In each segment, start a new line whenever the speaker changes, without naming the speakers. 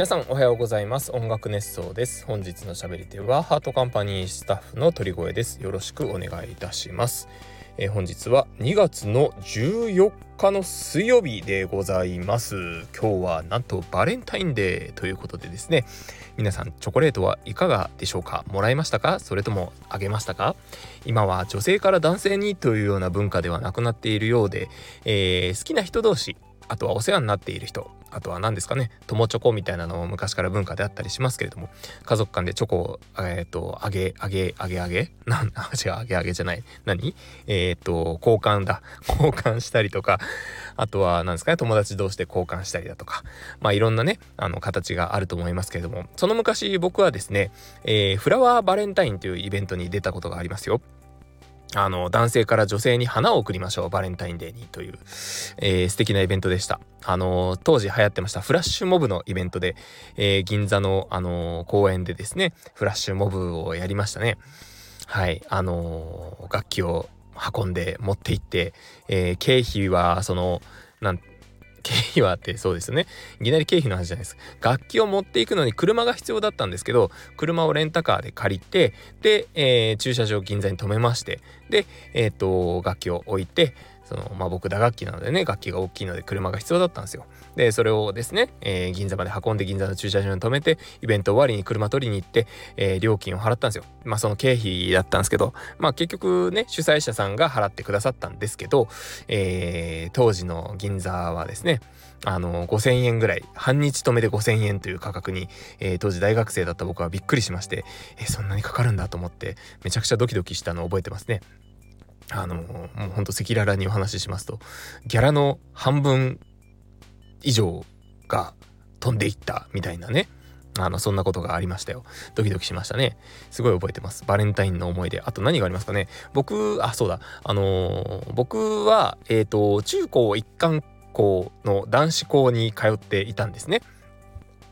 皆さんおはようございます。音楽熱奏です。本日の喋り手はハートカンパニースタッフの鳥越です。よろしくお願いいたします。えー、本日は2月の14日の水曜日でございます。今日はなんとバレンタインデーということでですね。皆さんチョコレートはいかがでしょうか？もらいましたか？それともあげましたか？今は女性から男性にというような文化ではなくなっているようで、えー、好きな人同士あとはお世話になっている人あとは何ですかね友チョコみたいなのも昔から文化であったりしますけれども家族間でチョコをえっ、ー、とあげあげあげあげ？なん違うあげあげじゃない。何？えっ、ー、と交換だ。交換したりとかあとは何ですかね友達同士で交換したりだとか。まあいろんなねあの形があると思いますけれども。その昔僕はですね、えー、フラワーバレンタインというイベントに出たことがありますよ。あの、男性から女性に花を贈りましょう。バレンタインデーにという、えー、素敵なイベントでした。あの、当時流行ってましたフラッシュモブのイベントで、えー、銀座の、あの、公園でですね、フラッシュモブをやりましたね。はい。あの、楽器を運んで持って行って、えー、経費は、その、なん経費はあってそうですね。いきなり経費の話じゃないです。楽器を持っていくのに車が必要だったんですけど車をレンタカーで借りてで、えー、駐車場銀座に止めましてでえっ、ー、と楽器を置いてそのまあ僕打楽器なのでね楽器が大きいので車が必要だったんですよでそれをですね、えー、銀座まで運んで銀座の駐車場に止めてイベント終わりに車取りに行って、えー、料金を払ったんですよまあその経費だったんですけどまあ結局ね主催者さんが払ってくださったんですけど、えー、当時の銀座はですねあの5000円ぐらい半日止めで5000円という価格に、えー、当時大学生だった僕はびっくりしまして、えー、そんなにかかるんだと思ってめちゃくちゃドキドキしたのを覚えてますね。あのもうほんと赤裸々にお話ししますとギャラの半分以上が飛んでいったみたいなね。あのそんなことがありましたよ。ドキドキしましたね。すごい覚えてます。バレンタインの思い出。あと何がありますかね。僕あそうだ。あの、僕はえっ、ー、と中高一貫校の男子校に通っていたんですね。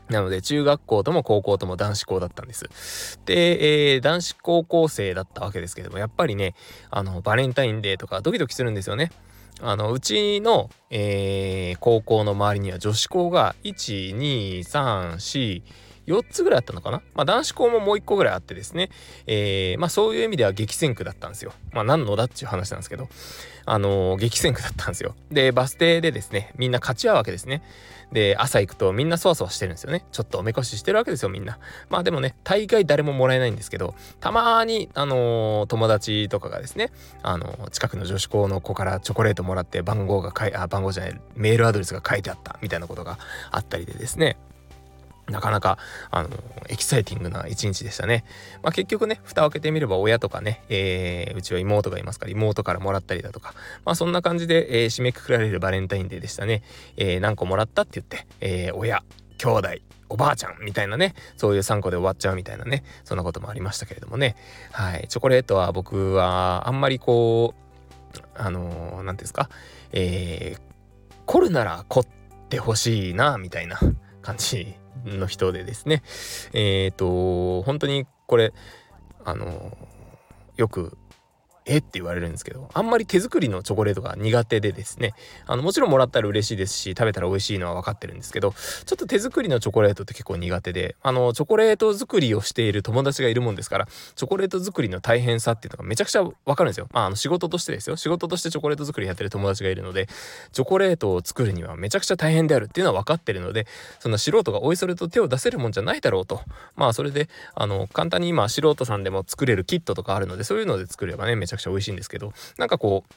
なので中学校とも高校とも男子校だったんです。で、えー、男子高校生だったわけですけどもやっぱりねあのバレンタインデーとかドキドキするんですよね。あのうちの、えー、高校の周りには女子校が1、2、3、4 4つぐらいあったのかな？まあ男子校ももう1個ぐらいあってですね、えー、まあそういう意味では激戦区だったんですよ。まあ何のだっていう話なんですけど、あのー、激戦区だったんですよ。で、バス停でですね、みんな勝ち合うわけですね。で、朝行くとみんなそわそわしてるんですよね。ちょっとおめこししてるわけですよ、みんな。まあでもね、大概誰ももらえないんですけど、たまに、あのー、友達とかがですね、あの、近くの女子校の子からチョコレートもらって番号が書い、あ、番号じゃない、メールアドレスが書いてあったみたいなことがあったりでですね、なかなか、あの、エキサイティングな一日でしたね。まあ、結局ね、蓋を開けてみれば親とかね、えー、うちは妹がいますから妹からもらったりだとか、まあそんな感じで、えー、締めくくられるバレンタインデーでしたね。えー、何個もらったって言って、えー、親、兄弟、おばあちゃんみたいなね、そういう3個で終わっちゃうみたいなね、そんなこともありましたけれどもね。はい。チョコレートは僕はあんまりこう、あのー、なんですか、えー、凝るなら凝ってほしいな、みたいな感じの人でですね。えっ、ー、と本当にこれあのよくえって言われるんですけどあんまり手作りのチョコレートが苦手でですね。あのもちろんもらったら嬉しいですし食べたら美味しいのは分かってるんですけどちょっと手作りのチョコレートって結構苦手であのチョコレート作りをしている友達がいるもんですからチョコレート作りの大変さっていうのがめちゃくちゃ分かるんですよ。まああの仕事としてですよ。仕事としてチョコレート作りやってる友達がいるのでチョコレートを作るにはめちゃくちゃ大変であるっていうのは分かってるのでそんな素人がおいそれと手を出せるもんじゃないだろうと。まあそれであの簡単に今素人さんでも作れるキットとかあるのでそういうので作ればねめちゃくちゃ美味しいんですけどなんかこう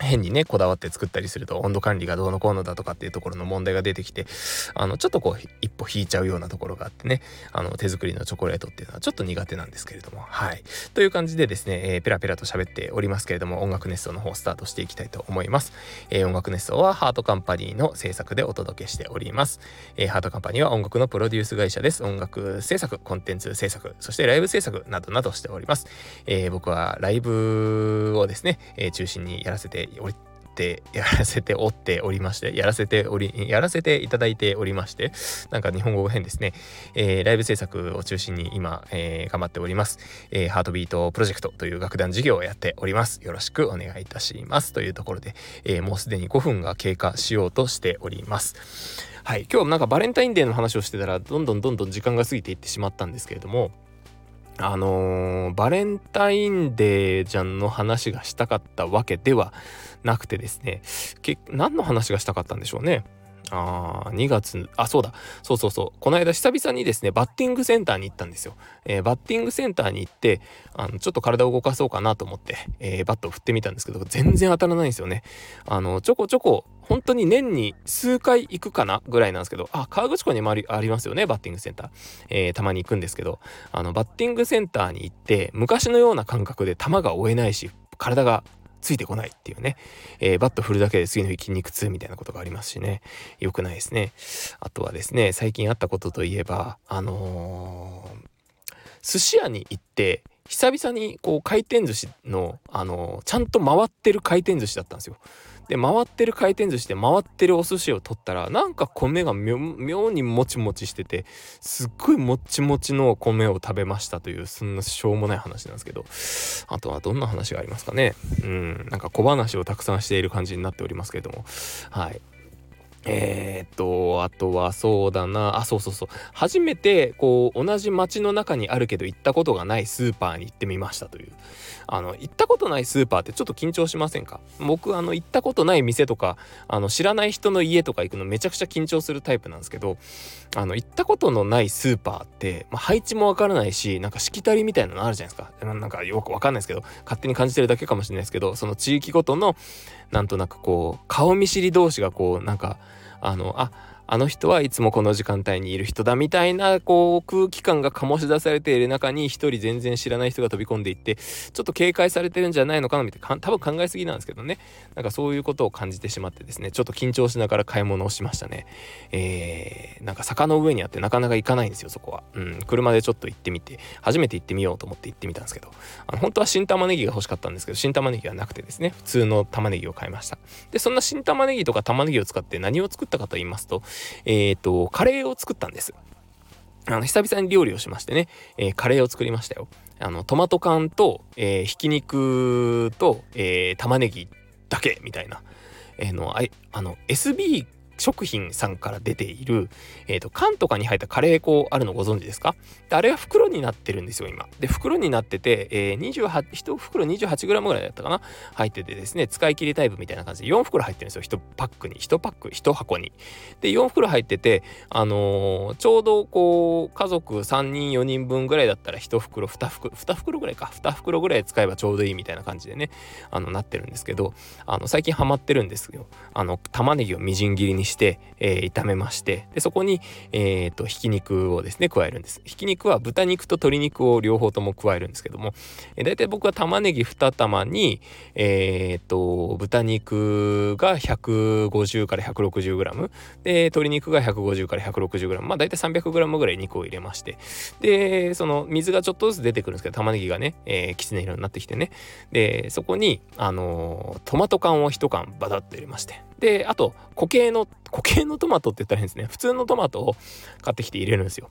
変にねこだわって作ったりすると温度管理がどうのこうのだとかっていうところの問題が出てきてあのちょっとこう一歩引いちゃうようなところがあってねあの手作りのチョコレートっていうのはちょっと苦手なんですけれども。はい。という感じでですね、えー、ペラペラと喋っておりますけれども音楽熱奏の方をスタートしていきたいと思います、えー、音楽熱奏はハートカンパニーの制作でお届けしております、えー、ハートカンパニーは音楽のプロデュース会社です。音楽制作コンテンツ制作そしてライブ制作などなどしております、え僕はライブをですね、え中心にやらせておりってやらせておっておりましてやらせておりやらせていただいておりましてなんか日本語変ですね、えー、ライブ制作を中心に今、えー、頑張っております、えー、ハートビートプロジェクトという楽団事業をやっております。よろしくお願いいたします。というところで、え、もうすでに5分が経過しようとしております。はい。今日なんかバレンタインデーの話をしてたらどんどんどんどん時間が過ぎていってしまったんですけれどもあのー、バレンタインデーじゃんの話がしたかったわけではなくてですねけ何の話がしたかったんでしょうね。あ2月あそうだ。そうそうそう。この間久々にですねバッティングセンターに行ったんですよ、えー、バッティングセンターに行ってあのちょっと体を動かそうかなと思って、えー、バットを振ってみたんですけど全然当たらないんですよね。あのちょこちょこ本当に年に数回行くかなぐらいなんですけど、あ、河口湖にもありありますよね、バッティングセンター。えー、たまに行くんですけど、あの、バッティングセンターに行って、昔のような感覚で球が追えないし、体がついてこないっていうね、えー、バット振るだけで次の日筋肉痛みたいなことがありますしね、良くないですね。あとはですね、最近あったことといえば、あのー、寿司屋に行って、久々にこう回転寿司の、あの、ちゃんと回ってる回転寿司だったんですよ。で回ってる回転寿司で回ってるお寿司を取ったらなんか米が妙にもちもちしててすっごいもちもちの米を食べましたというそんなしょうもない話なんですけど。あとはどんな話がありますかね。うんなんか小話をたくさんしている感じになっておりますけれども。はい。えー、っと、あとはそうだな、あ、そうそうそう。初めて、こう、同じ街の中にあるけど行ったことがないスーパーに行ってみましたという。あの、行ったことないスーパーってちょっと緊張しませんか？僕、あの、行ったことない店とか、あの、知らない人の家とか行くのめちゃくちゃ緊張するタイプなんですけど、あの、行ったことのないスーパーって、まあ、配置もわからないし、なんかしきたりみたいなのあるじゃないですか。なんかよくわかんないですけど、勝手に感じてるだけかもしれないですけど、その地域ごとの、なんとなくこう、顔見知り同士がこう、なんか、あのああの人はいつもこの時間帯にいる人だみたいなこう空気感が醸し出されている中に一人全然知らない人が飛び込んでいってちょっと警戒されてるんじゃないのかなみたいな多分考えすぎなんですけどね。なんかそういうことを感じてしまってですねちょっと緊張しながら買い物をしましたね。えー、なんか坂の上にあってなかなか行かないんですよそこは。うん車でちょっと行ってみて初めて行ってみようと思って行ってみたんですけど。あの本当は新玉ねぎが欲しかったんですけど新玉ねぎはなくてですね普通の玉ねぎを買いました。でそんな新玉ねぎとか玉ねぎを使って何を作ったかと言いますとえっ、ー、とカレーを作ったんです。あの、久々に料理をしましてね、えー、カレーを作りましたよ。あの、トマト缶と、えー、ひき肉と、えー、玉ねぎだけみたいな、えー、の、ああの、SB 食品さんから出ている、え、ー、と、缶とかに入ったカレー粉あるのご存知ですか？であれは袋になってるんですよ、今。で、袋になってて、えー、28、1袋 28g ぐらいだったかな？入っててですね、使い切りタイプみたいな感じで4袋入ってるんですよ、1パックに。1パック、1箱に。で、4袋入ってて、あのー、ちょうどこう、家族3人、4人分ぐらいだったら1袋、2袋、2袋ぐらいか、2袋ぐらい使えばちょうどいいみたいな感じでね、あの、なってるんですけど、あの、最近ハマってるんですよ。あの、玉ねぎをみじん切りにして、えー、炒めましてでそこに、えーと、ひき肉をですね加えるんです。ひき肉は豚肉と鶏肉を両方とも加えるんですけども、えー、大体僕は玉ねぎ2玉にえっ、ー、と豚肉が150から 160g で鶏肉が150から 160g まあ大体 300g ぐらい肉を入れましてでその水がちょっとずつ出てくるんですけど玉ねぎがね、えー、きつね色になってきてね。でそこにあのー、トマト缶を1缶バタッと入れまして。で、あと、固形の、固形のトマトって言ったら変ですね。普通のトマトを買ってきて入れるんですよ。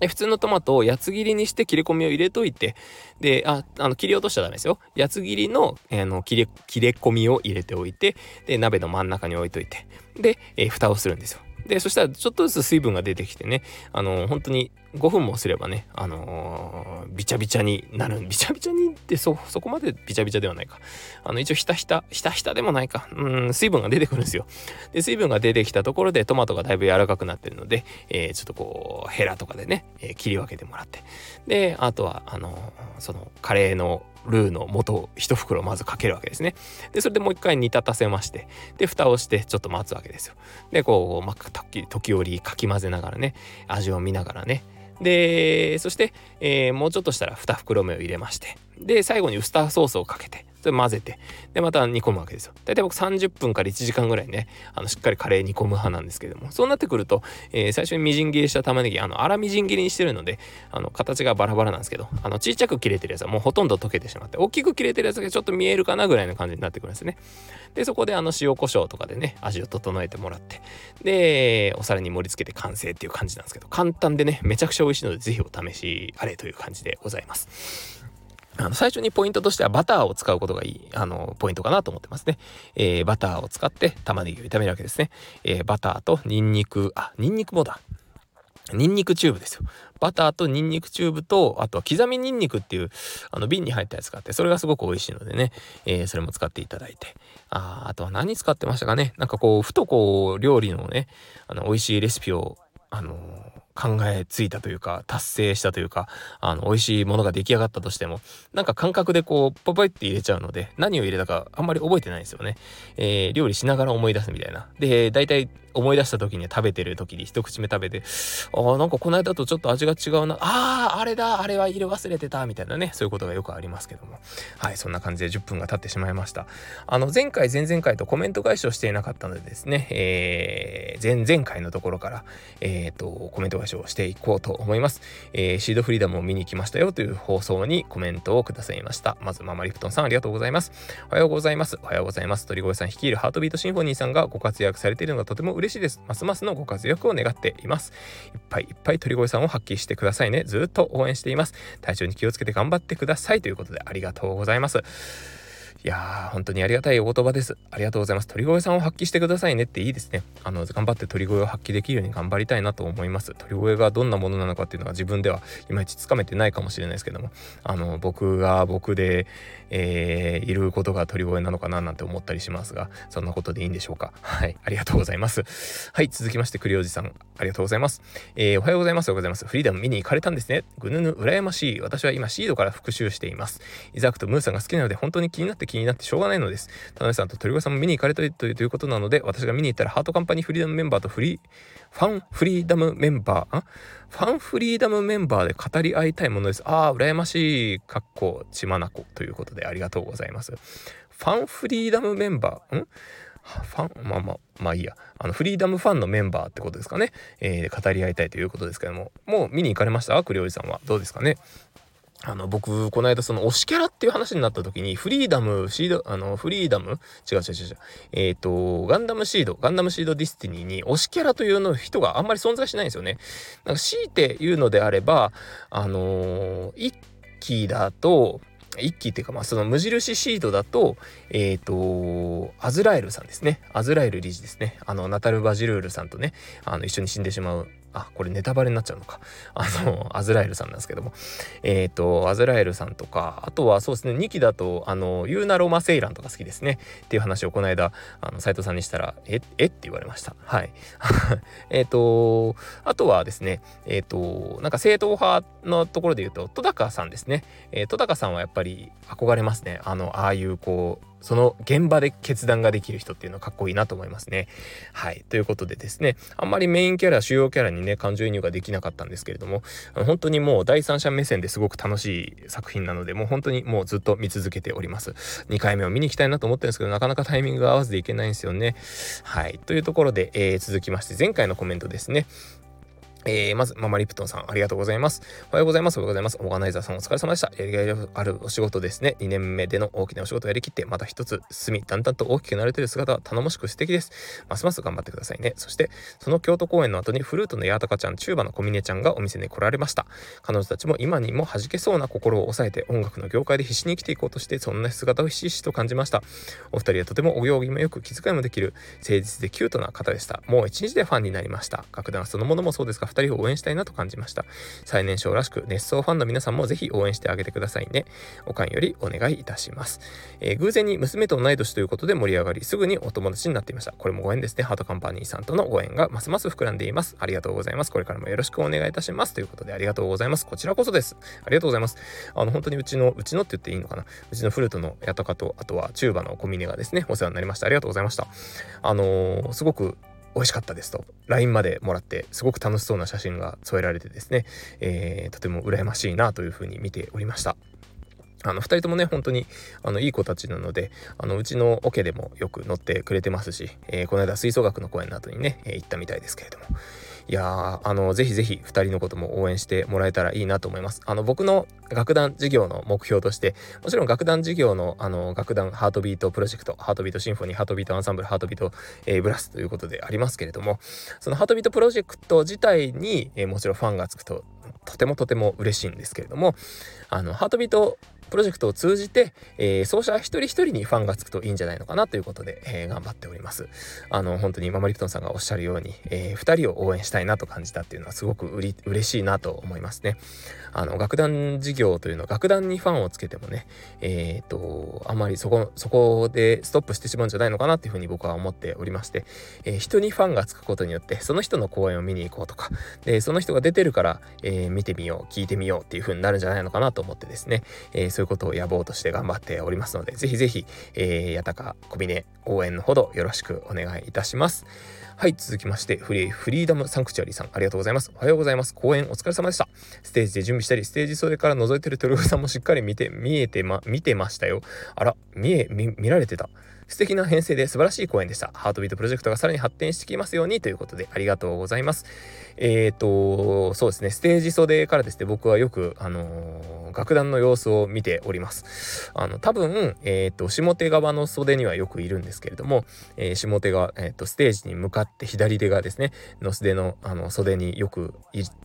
で普通のトマトを八つ切りにして切れ込みを入れといて、で、あ、あの、切り落としちゃダメですよ。八つ切りの、えー、の切れ、切れ込みを入れておいて、で、鍋の真ん中に置いといて、で、えー、蓋をするんですよ。で、そしたらちょっとずつ水分が出てきてね、あのー、本当に5分もすればね、あのー、びちゃびちゃになる。びちゃびちゃにってそ、そこまでびちゃびちゃではないか。あの、一応ひたひた、ひたひたでもないか。うん、水分が出てくるんですよ。で、水分が出てきたところでトマトがだいぶ柔らかくなってるので、えー、ちょっとこう、ヘラとかでね、えー、切り分けてもらって。で、あとは、あのー、その、カレーのルーの素を1袋まずかけるわけですね。で、それでもう一回煮立たせまして、で、蓋をしてちょっと待つわけですよ。で、こう、まあ、時折かき混ぜながらね、味を見ながらね。で、そして、えー、もうちょっとしたら2袋目を入れまして、で最後にウスターソースをかけてそれ混ぜてでまた煮込むわけですよ。大体僕30分から1時間ぐらいねあのしっかりカレー煮込む派なんですけどもそうなってくると、えー、最初にみじん切りした玉ねぎあの粗みじん切りにしてるのであの形がバラバラなんですけどあのちっちゃく切れてるやつはもうほとんど溶けてしまって大きく切れてるやつがちょっと見えるかなぐらいの感じになってくるんですね。でそこであの塩コショウとかでね味を整えてもらってでお皿に盛り付けて完成っていう感じなんですけど簡単でねめちゃくちゃ美味しいので是非お試しあれという感じでございます。あの最初にポイントとしてはバターを使うことがいいあのポイントかなと思ってますね、えー、バターを使って玉ねぎを炒めるわけですね、えー、バターとニンニクあニンニクもだニンニクチューブですよ。バターとニンニクチューブと、あとは刻みニンニクっていう、あの瓶に入ったやつがあって、それがすごく美味しいのでね、えー、それも使っていただいて。ああとは何使ってましたかね。なんかこう、ふとこう、料理のね、あの、美味しいレシピを、あのー考えついたというか、達成したというか、あの、美味しいものが出来上がったとしても、なんか感覚でこう、ポポイって入れちゃうので、何を入れたかあんまり覚えてないんですよね。えー、料理しながら思い出すみたいな。で、大体思い出した時に食べてる時に一口目食べて、ああ、なんかこの間とちょっと味が違うな。ああ、あれだ、あれは入れ忘れてた、みたいなね、そういうことがよくありますけども。はい、そんな感じで10分が経ってしまいました。あの、前回、前々回とコメント返しをしていなかったのでですね、えー、前々回のところから、えっ、ー、と、コメント返しをしていこうと思います。えー、シードフリーダムを見に来ましたよという放送にコメントをくださいました。まず、ママリプトンさんありがとうございます。おはようございます。おはようございます。鳥越さん率いるハートビートシンフォニーさんがご活躍されているのがとても嬉しい嬉しいです。ますますのご活躍を願っています。いっぱいいっぱい鳥越さんを発揮してくださいね。ずっと応援しています。体調に気をつけて頑張ってくださいということでありがとうございます。いやー、本当にありがたいお言葉です。ありがとうございます。鳥越さんを発揮してくださいねっていいですね。あの、頑張って鳥越を発揮できるように頑張りたいなと思います。鳥越がどんなものなのかっていうのが自分ではいまいちつかめてないかもしれないですけども、あの、僕が僕で、えー、いることが鳥越なのかななんて思ったりしますが、そんなことでいいんでしょうか。はい、ありがとうございます。はい、続きまして、栗おじさん、ありがとうございます。えー、おはようございます。おはようございます。フリーダム見に行かれたんですね。ぐぬぬ、羨ましい。私は今シードから復習しています。イザークとムーさんが好きなので、本当に気になって気になってしょうがないのです。田辺さんと鳥越さんも見に行かれたいということなので、私が見に行ったらハートカンパニーフリーダムメンバーとフリー、ファンフリーダムメンバー、ファンフリーダムメンバーで語り合いたいものです。ああ、羨ましい、かっこ、血まなこということでありがとうございます。ファンフリーダムメンバー、んファンまあまあまあいいやあのフリーダムファンのメンバーってことですかね、えー、語り合いたいということですけどももう見に行かれました？栗おじさんはどうですかね？あの、僕、この間、その、推しキャラっていう話になった時に、フリーダム、シード、あの、フリーダム？違う違う違う違う。えっ、ー、と、ガンダムシード、ガンダムシードディスティニーに推しキャラというの人があんまり存在しないんですよね。なんか、強いて言うのであれば、あのー、一期だと、一期っていうか、まあ、その無印シードだと、えっ、ー、と、アズラエルさんですね。アズラエル理事ですね。あの、ナタル・バジルールさんとね、あの、一緒に死んでしまうあ、これネタバレになっちゃうのか。あの、アズラエルさんなんですけども。えっ、ー、と、アズラエルさんとか、あとはそうですね、2期だと、あの、ユーナ・ロマ・セイランとか好きですね。っていう話をこの間、あの、斎藤さんにしたら、え、え？って言われました。はい。えっと、あとはですね、えっ、ー、と、なんか正統派のところで言うと、戸高さんですね。えー、戸高さんはやっぱり憧れますね。あの、ああいうこう、その現場で決断ができる人っていうのはかっこいいなと思いますね。はい。ということでですね、あんまりメインキャラ、主要キャラにね、感情移入ができなかったんですけれども、本当にもう第三者目線ですごく楽しい作品なので、もう本当にもうずっと見続けております。2回目を見に行きたいなと思ってるんですけど、なかなかタイミングが合わずでいけないんですよね。はい。というところで、えー、続きまして、前回のコメントですね。えー、まず、ママリプトンさん、ありがとうございます。おはようございます。おはようございます。オーガナイザーさん、お疲れ様でした。やりがいあるお仕事ですね。2年目での大きなお仕事をやりきって、また一つ進み、だんだんと大きくなれている姿は頼もしく素敵です。ますます頑張ってくださいね。そして、その京都公演の後にフルートのヤータカちゃん、チューバの小峰ちゃんがお店に来られました。彼女たちも今にも弾けそうな心を抑えて、音楽の業界で必死に生きていこうとして、そんな姿をひしひしと感じました。お二人はとてもお行儀もよく気遣いもできる、誠実でキュートな方でした。もう一日でファンになりました。楽団そのものもそうですが、二人を応援したいなと感じました。最年少らしく熱奏ファンの皆さんもぜひ応援してあげてくださいね。おかんよりお願いいたします。えー、偶然に娘と同い年ということで盛り上がり、すぐにお友達になっていました。これもご縁ですね。ハートカンパニーさんとのご縁がますます膨らんでいます。ありがとうございます。これからもよろしくお願いいたします。ということでありがとうございます。こちらこそです。ありがとうございます。あの、本当にうちの、うちのって言っていいのかな？うちのフルートのヤタカと、あとはチューバのコミネがですね、お世話になりました。ありがとうございました。あのー、すごく美味しかったですと LINE までもらってすごく楽しそうな写真が添えられてですね、えー、とても羨ましいなというふうに見ておりました。あの2人ともね本当にあのいい子たちなのであのうちのオケでもよく乗ってくれてますし、えー、この間吹奏楽の公演の後にね、えー、行ったみたいですけれどもいやあのぜひぜひ2人のことも応援してもらえたらいいなと思います。あの僕の楽団事業の目標としてもちろん楽団事業のあの楽団ハートビートプロジェクトハートビートシンフォニーハートビートアンサンブルハートビート、えー、ブラスということでありますけれどもそのハートビートプロジェクト自体に、えー、もちろんファンがつくととてもとても嬉しいんですけれどもあのハートビートプロジェクトを通じて、えー、奏者一人一人にファンがつくといいんじゃないのかなということで、えー、頑張っております。あの、本当にママリプトンさんがおっしゃるように、えー、2人を応援したいなと感じたっていうのはすごくうり嬉しいなと思いますね。あの、楽団事業というのは楽団にファンをつけてもね、えっ、ー、と、あまりそこ、そこでストップしてしまうんじゃないのかなっていうふうに僕は思っておりまして、えー、人にファンがつくことによって、その人の公演を見に行こうとか、で、その人が出てるから、えー、見てみよう、聞いてみようっていうふうになるんじゃないのかなと思ってですね、えー、そういうことを野望として頑張っておりますので、ぜひぜひ、えー、やたか小峰応援のほどよろしくお願いいたします。はい、続きまして、フリー、フリーダムサンクチュアリーさん、ありがとうございます。おはようございます。公演お疲れ様でした。ステージで準備したり、ステージ袖から覗いてるトルさんもしっかり見て、見えてま、見てましたよ。あら、見え、見、見られてた。素敵な編成で素晴らしい公演でした。ハートビートプロジェクトがさらに発展してきますようにということでありがとうございます。えっ、ー、と、そうですね、ステージ袖からですね、僕はよく、あのー、楽団の様子を見ております。あの、多分、えっ、ー、と、下手側の袖にはよくいるんですけれども、え下手側、えっ、と、ステージに向かって左手がですね、の袖の、あの、袖によく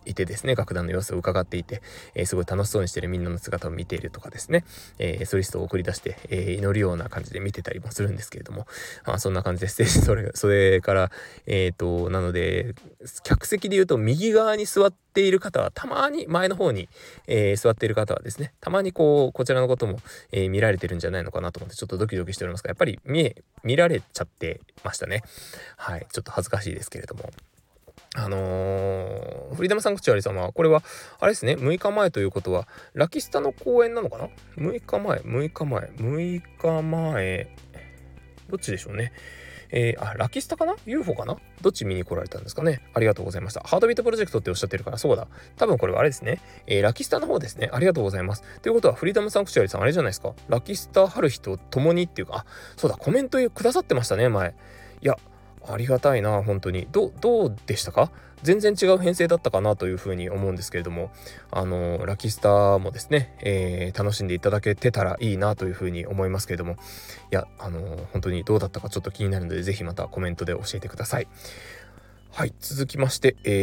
いてですね、楽団の様子を伺っていて、えすごい楽しそうにしてるみんなの姿を見ているとかですね、えソリストを送り出して、え祈るような感じで見てたりもするんですけれども、まあ、そんな感じでステージそれそれからえっ、となので客席で言うと右側に座っている方はたまに前の方に、えー、座っている方はですねたまにこうこちらのことも、えー、見られてるんじゃないのかなと思ってちょっとドキドキしておりますがやっぱり見え見られちゃってましたねはいちょっと恥ずかしいですけれどもあのー、フリーダムサンクチュアリ様は、これは、あれですね、6日前ということは、ラキスタの公演なのかな ?6 日前、6日前、6日前、どっちでしょうね。えー、あ、ラキスタかな ?UFO かな？どっち見に来られたんですかね？ありがとうございました。ハードビートプロジェクトっておっしゃってるから、そうだ。多分これはあれですね。えー、ラキスタの方ですね。ありがとうございます。ということは、フリーダムサンクチュアリさん、あれじゃないですか？ラキスタ春日と共にっていうか、あ、そうだ、コメントくださってましたね、前。いや、ありがたいな本当にどどうでしたか？全然違う編成だったかなというふうに思うんですけれどもあのラキスタもですね、えー、楽しんでいただけてたらいいなというふうに思いますけれどもいやあの本当にどうだったかちょっと気になるので是非またコメントで教えてください。はい、続きまして、えー、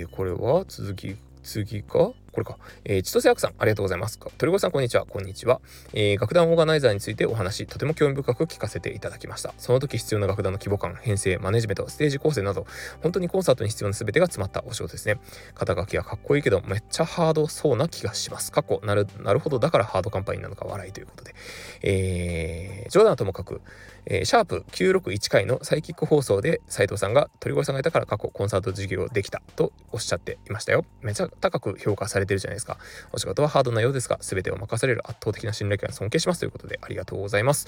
えー、これは続き、次か？これか。えー、千歳役さん、ありがとうございます。鳥越さん、こんにちは。こんにちは。えー、楽団オーガナイザーについてお話、とても興味深く聞かせていただきました。その時必要な楽団の規模感、編成、マネジメント、ステージ構成など、本当にコンサートに必要な全てが詰まったお仕事ですね。肩書きはかっこいいけど、めっちゃハードそうな気がします。過去、なる、なるほど、だからハードカンパニーなのか笑いということで。えー、冗談はともかく、えー、シャープ961回のサイキック放送で斉藤さんが鳥越さんがいたから過去コンサート事業できたとおっしゃっていましたよ。めちゃ高く評価されてるじゃないですか。お仕事はハードなようですが、全てを任される圧倒的な信頼感を尊敬しますということでありがとうございます。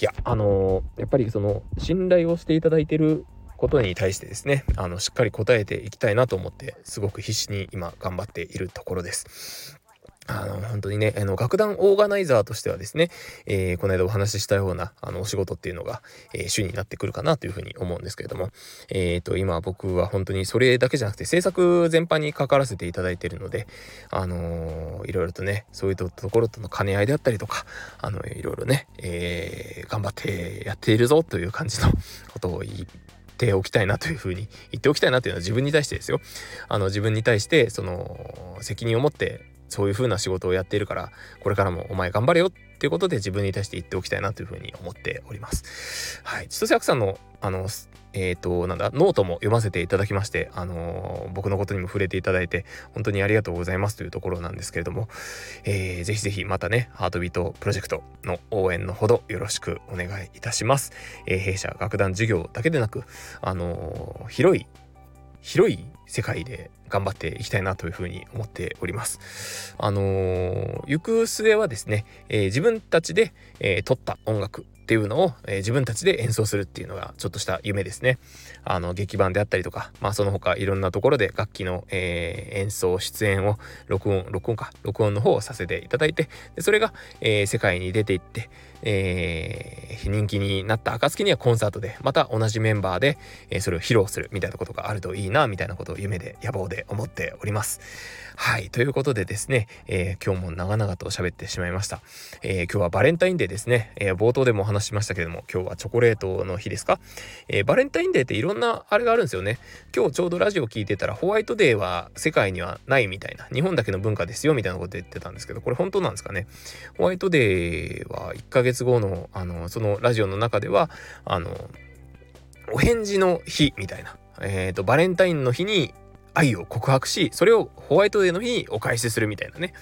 いや、あのー、やっぱりその信頼をしていただいてることに対してですね、あの、しっかり答えていきたいなと思って、すごく必死に今頑張っているところです。あの、本当にね、あの、楽団オーガナイザーとしてはですね、えー、この間お話ししたような、あの、お仕事っていうのが、えー、主になってくるかなというふうに思うんですけれども、えっ、ー、と、今僕は本当にそれだけじゃなくて、制作全般に関わらせていただいているので、あのー、いろいろとね、そういうところとの兼ね合いであったりとか、あの、いろいろね、えー、頑張ってやっているぞという感じの ことを言いておきたいなというふうに言っておきたいなというのは自分に対してですよ。あの自分に対してその責任を持ってそういう風な仕事をやっているからこれからもお前頑張れよっていうことで自分に対して言っておきたいなという風に思っております。はい。千歳さんのあのえっ、ー、となんだノートも読ませていただきましてあのー、僕のことにも触れていただいて本当にありがとうございますというところなんですけれども、えー、ぜひぜひまたねハートビートプロジェクトの応援のほどよろしくお願いいたします。えー、弊社楽団事業だけでなくあのー、広い広い世界で頑張っていきたいなというふうに思っております。あのー、行く末はですね、えー、自分たちで、えー、撮った音楽っていうのを、えー、自分たちで演奏するっていうのがちょっとした夢ですね。あの劇版であったりとか、まあその他いろんなところで楽器の、えー、演奏出演を録音録音か録音の方をさせていただいてでそれが、えー、世界に出ていって、えー、人気になった暁にはコンサートでまた同じメンバーで、えー、それを披露するみたいなことがあるといいなみたいなことを夢で野望で思っております。はいということでですね、えー、今日も長々と喋ってしまいました。え、今日はバレンタインデーですね、え、冒頭でもお話しましたけども今日はチョコレートの日ですか、え、バレンタインデーっていろんなあれがあるんですよね。今日ちょうどラジオ聞いてたらホワイトデーは世界にはないみたいな日本だけの文化ですよみたいなこと言ってたんですけどこれ本当なんですかね？ホワイトデーは1ヶ月後のあのそのラジオの中ではあのお返事の日みたいな、えーと、バレンタインの日に愛を告白しそれをホワイトデーの日にお返しするみたいなね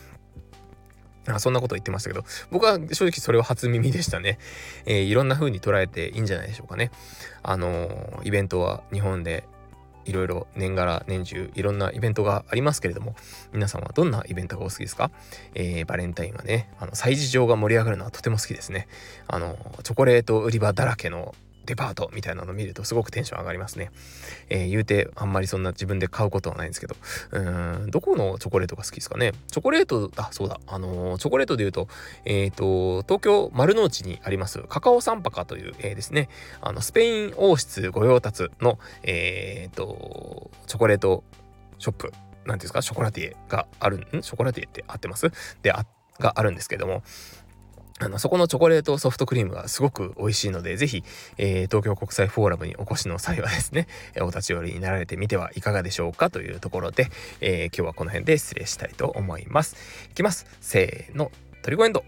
あそんなこと言ってましたけど、僕は正直それは初耳でしたね。えー、いろんな風に捉えていいんじゃないでしょうかね。あのー、イベントは日本でいろいろ年がら年中いろんなイベントがありますけれども、皆さんはどんなイベントがお好きですか？えー、バレンタインはね、あの、催事場が盛り上がるのはとても好きですね。あの、チョコレート売り場だらけのデパートみたいなの見るとすごくテンション上がりますね。えー、言うてあんまりそんな自分で買うことはないんですけど、うん、どこのチョコレートが好きですかね？チョコレート、あ、そうだ、あのー、チョコレートで言うと、えっ、ー、と、東京丸の内にありますカカオサンパカという、えー、ですね、あの、スペイン王室御用達の、えっ、と、チョコレートショップ、なんていうんですか、ショコラティエがある、ん？ショコラティエって合ってます？で、あ、があるんですけども、あの、そこのチョコレートソフトクリームがすごく美味しいので、ぜひ、えー、東京国際フォーラムにお越しの際はですね、お立ち寄りになられてみてはいかがでしょうかというところで、えー、今日はこの辺で失礼したいと思います。いきます。せーの、トリコエンド。